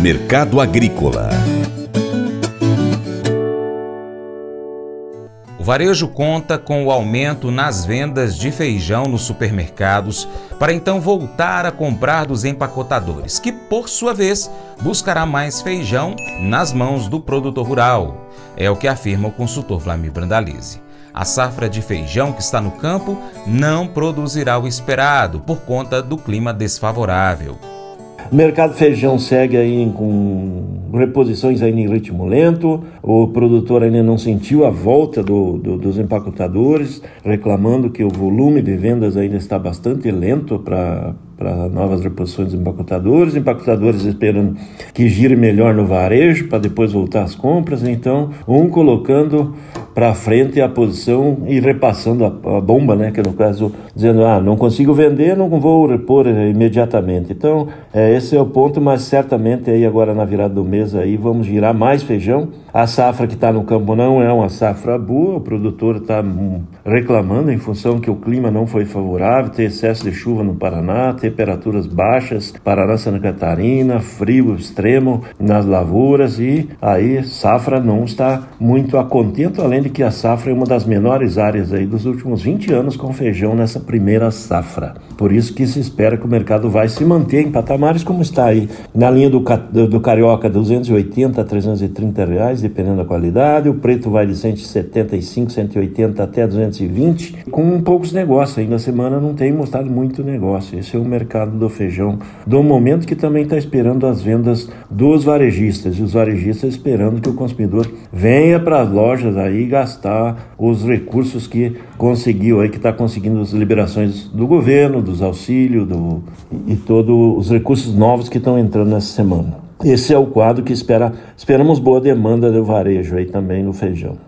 Mercado Agrícola O varejo conta com o aumento nas vendas de feijão nos supermercados para então voltar a comprar dos empacotadores, que por sua vez buscará mais feijão nas mãos do produtor rural. É o que afirma o consultor Vlamir Brandalize. A safra de feijão que está no campo não produzirá o esperado por conta do clima desfavorável. O mercado feijão segue aí com reposições ainda em ritmo lento. O produtor ainda não sentiu a volta do, do, dos empacotadores, reclamando que o volume de vendas ainda está bastante lento para para novas reposições dos empacotadores, empacotadores esperando que gire melhor no varejo para depois voltar às compras, então um colocando para frente a posição e repassando a, a, bomba, né, que no caso dizendo ah não consigo vender, não vou repor imediatamente. Então é, esse é o ponto, mas certamente aí agora na virada do mês aí vamos girar mais feijão. A safra que está no campo não é uma safra boa, o produtor está hum, reclamando em função que o clima não foi favorável, tem excesso de chuva no Paraná, tem temperaturas baixas, Paraná, Santa Catarina, frio extremo nas lavouras e aí safra não está muito a contento, além de que a safra é uma das menores áreas aí dos últimos 20 anos com feijão nessa primeira safra. Por isso que se espera que o mercado vai se manter em patamares como está aí, na linha do, do Carioca 280 a 330 reais, dependendo da qualidade, o preto vai de 175, 180 até 220, com poucos negócios, ainda semana não tem mostrado muito negócio, esse é o mercado do feijão do momento que também está esperando as vendas dos varejistas. E os varejistas esperando que o consumidor venha para as lojas aí gastar os recursos que conseguiu aí que está conseguindo as liberações do governo, dos auxílios do, e todos os recursos novos que estão entrando nessa semana. Esse é o quadro que espera, esperamos boa demanda do varejo aí também no feijão.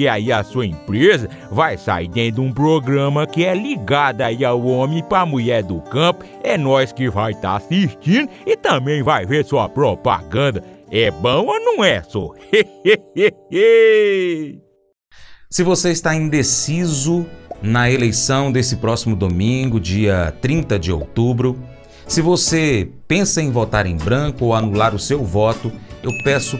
aí a sua empresa vai sair dentro de um programa que é ligado aí ao homem para mulher do campo. É nós que vai estar tá assistindo e também vai ver sua propaganda. É bom ou não é, só? Se você está indeciso na eleição desse próximo domingo, dia 30 de outubro, se você pensa em votar em branco ou anular o seu voto, eu peço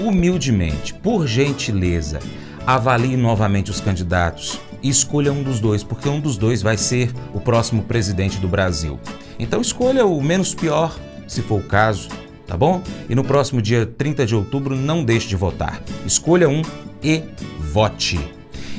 humildemente, por gentileza, avalie novamente os candidatos e escolha um dos dois, porque um dos dois vai ser o próximo presidente do Brasil. Então escolha o menos pior, se for o caso, tá bom? E no próximo dia 30 de outubro não deixe de votar. Escolha um e vote.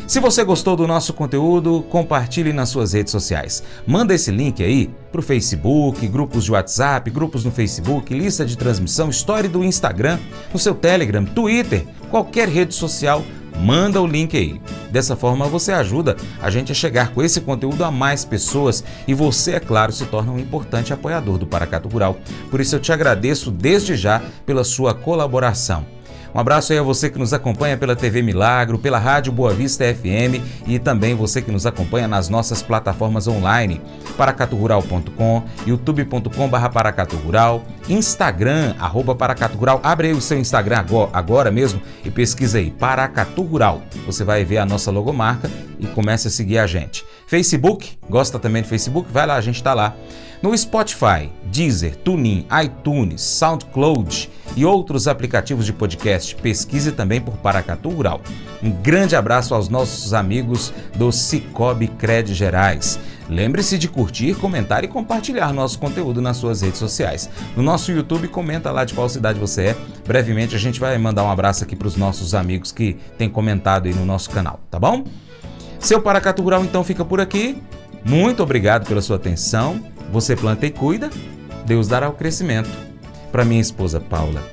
Se você gostou do nosso conteúdo, compartilhe nas suas redes sociais. Manda esse link aí para o Facebook, grupos de WhatsApp, grupos no Facebook, lista de transmissão, história do Instagram, no seu Telegram, Twitter, qualquer rede social manda o link aí. Dessa forma você ajuda a gente a chegar com esse conteúdo a mais pessoas e você, é claro, se torna um importante apoiador do Paracato Rural. Por isso eu te agradeço desde já pela sua colaboração. Um abraço aí a você que nos acompanha pela TV Milagro, pela Rádio Boa Vista FM e também você que nos acompanha nas nossas plataformas online, paracaturural.com, youtube.com.br paracaturural, Instagram, arroba paracaturural. Abre aí o seu Instagram agora, agora mesmo e pesquisa aí, Paracatu Rural. Você vai ver a nossa logomarca e comece a seguir a gente. Facebook, gosta também do Facebook? Vai lá, a gente está lá. No Spotify, Deezer, TuneIn, iTunes, SoundCloud e outros aplicativos de podcast, pesquise também por Paracatu Rural. Um grande abraço aos nossos amigos do Cicobi Cred Gerais. Lembre-se de curtir, comentar e compartilhar nosso conteúdo nas suas redes sociais. No nosso YouTube, comenta lá de qual cidade você é. Brevemente a gente vai mandar um abraço aqui para os nossos amigos que têm comentado aí no nosso canal, tá bom? Seu Paracatu Rural então fica por aqui. Muito obrigado pela sua atenção. Você planta e cuida, Deus dará o crescimento. Para minha esposa Paula,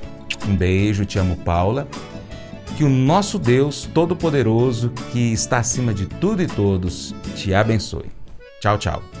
um beijo, te amo, Paula. Que o nosso Deus Todo-Poderoso, que está acima de tudo e todos, te abençoe. Tchau, tchau.